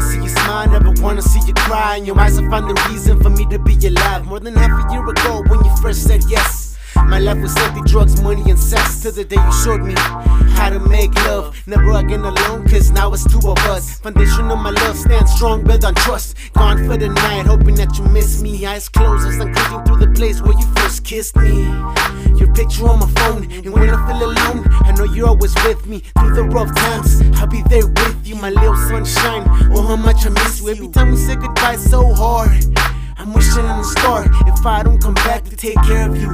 see you smile, never wanna see you cry. Your eyes, I find the reason for me to be alive. More than half a year ago, when you first said yes. My life was empty, drugs, money, and sex. Till the day you showed me how to make love. Never again alone, cause now it's two of us. Foundation of my love stands strong, built on trust. Gone for the night, hoping that you miss me. Eyes closed as I'm creeping through the place where you first kissed me. Your picture on my phone, and when I feel alone, I know you're always with me. Through the rough times, I'll be there with you, my little sunshine. Oh, how much I miss you. Every time we say goodbye, so hard. I'm wishing in the star if I don't come back to take care of you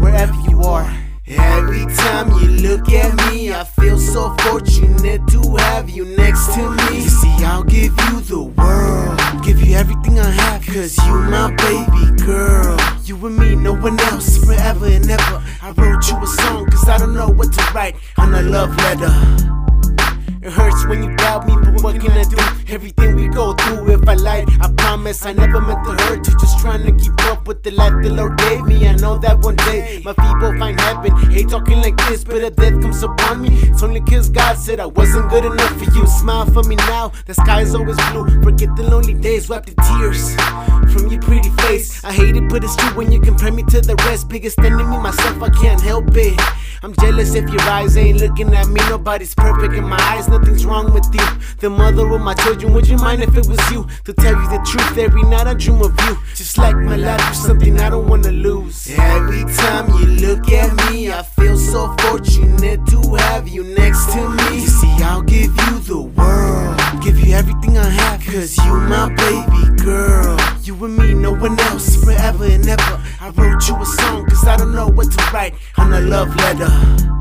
wherever you are. Every time you look at me, I feel so fortunate to have you next to me. You see, I'll give you the world, give you everything I have, cause you my baby girl. You and me, no one else, forever and ever. I wrote you a song, cause I don't know what to write on a love letter. It hurts when you doubt me, but what can I do? Everything we go through, if I lied, I promise I never meant to hurt you. Just trying to keep up with the life the Lord gave me. I know that one day my feet will find heaven. Hate talking like this, but a death comes upon me. It's only cause God said I wasn't good enough for you. Smile for me now, the sky is always blue. Forget the lonely days, wipe the tears from your pretty face. I hate it, but it's true when you compare me to the rest. Biggest enemy, myself, I can't help it. I'm jealous if your eyes ain't looking at me. Nobody's perfect in my eyes, nothing's wrong with you. The mother of my children, would you mind if it was you? To tell you the truth, every night I dream of you. Just like my life, you're something I don't wanna lose. Every time you look at me, I feel so fortunate to have you next to me. You see, I'll give you the world, give you everything I have, cause you my baby girl. You and me, no one else, forever and ever. I wrote you a song, cause I don't know what to write on a love letter.